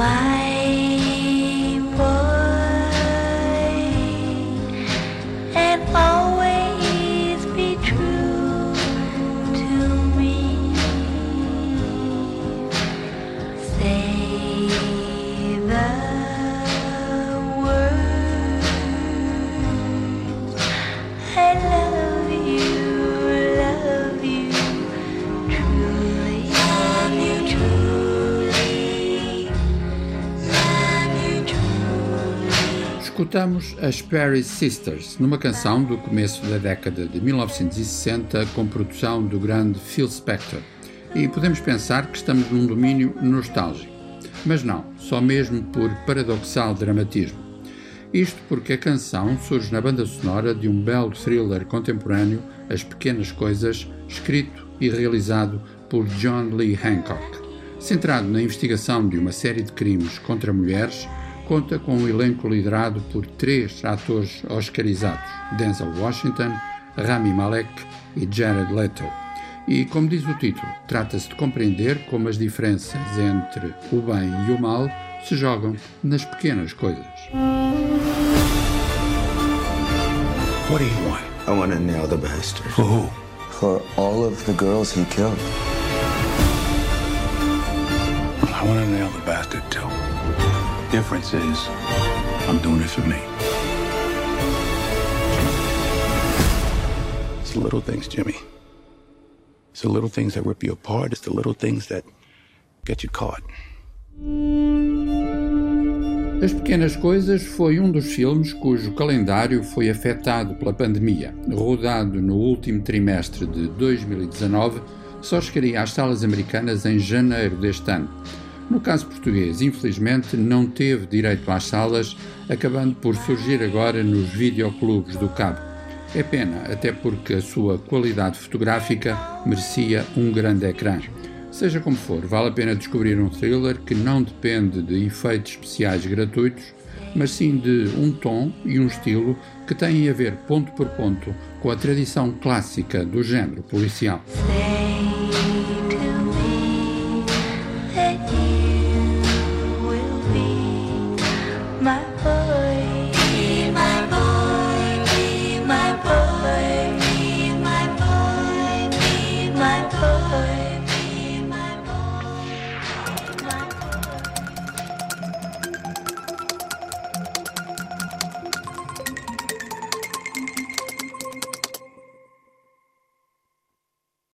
my Escutamos as Paris Sisters numa canção do começo da década de 1960 com produção do grande Phil Spector. E podemos pensar que estamos num domínio nostálgico. Mas não, só mesmo por paradoxal dramatismo. Isto porque a canção surge na banda sonora de um belo thriller contemporâneo, As Pequenas Coisas, escrito e realizado por John Lee Hancock. Centrado na investigação de uma série de crimes contra mulheres, conta com um elenco liderado por três atores oscarizados: Denzel Washington, Rami Malek e Jared Leto. E, como diz o título, trata-se de compreender como as diferenças entre o bem e o mal se jogam nas pequenas coisas. What do you want? I want to nail the bastard. For who? For all of the girls he killed. I want to nail the bastard too. Difference is, I'm doing it for me. It's the little things, Jimmy. It's the little things that rip you apart. It's the little things that get you caught. As Pequenas Coisas foi um dos filmes cujo calendário foi afetado pela pandemia. Rodado no último trimestre de 2019, só chegaria às salas americanas em janeiro deste ano. No caso português, infelizmente, não teve direito às salas, acabando por surgir agora nos videoclubes do Cabo. É pena, até porque a sua qualidade fotográfica merecia um grande ecrã. Seja como for, vale a pena descobrir um thriller que não depende de efeitos especiais gratuitos, mas sim de um tom e um estilo que têm a ver ponto por ponto com a tradição clássica do género policial. my heart.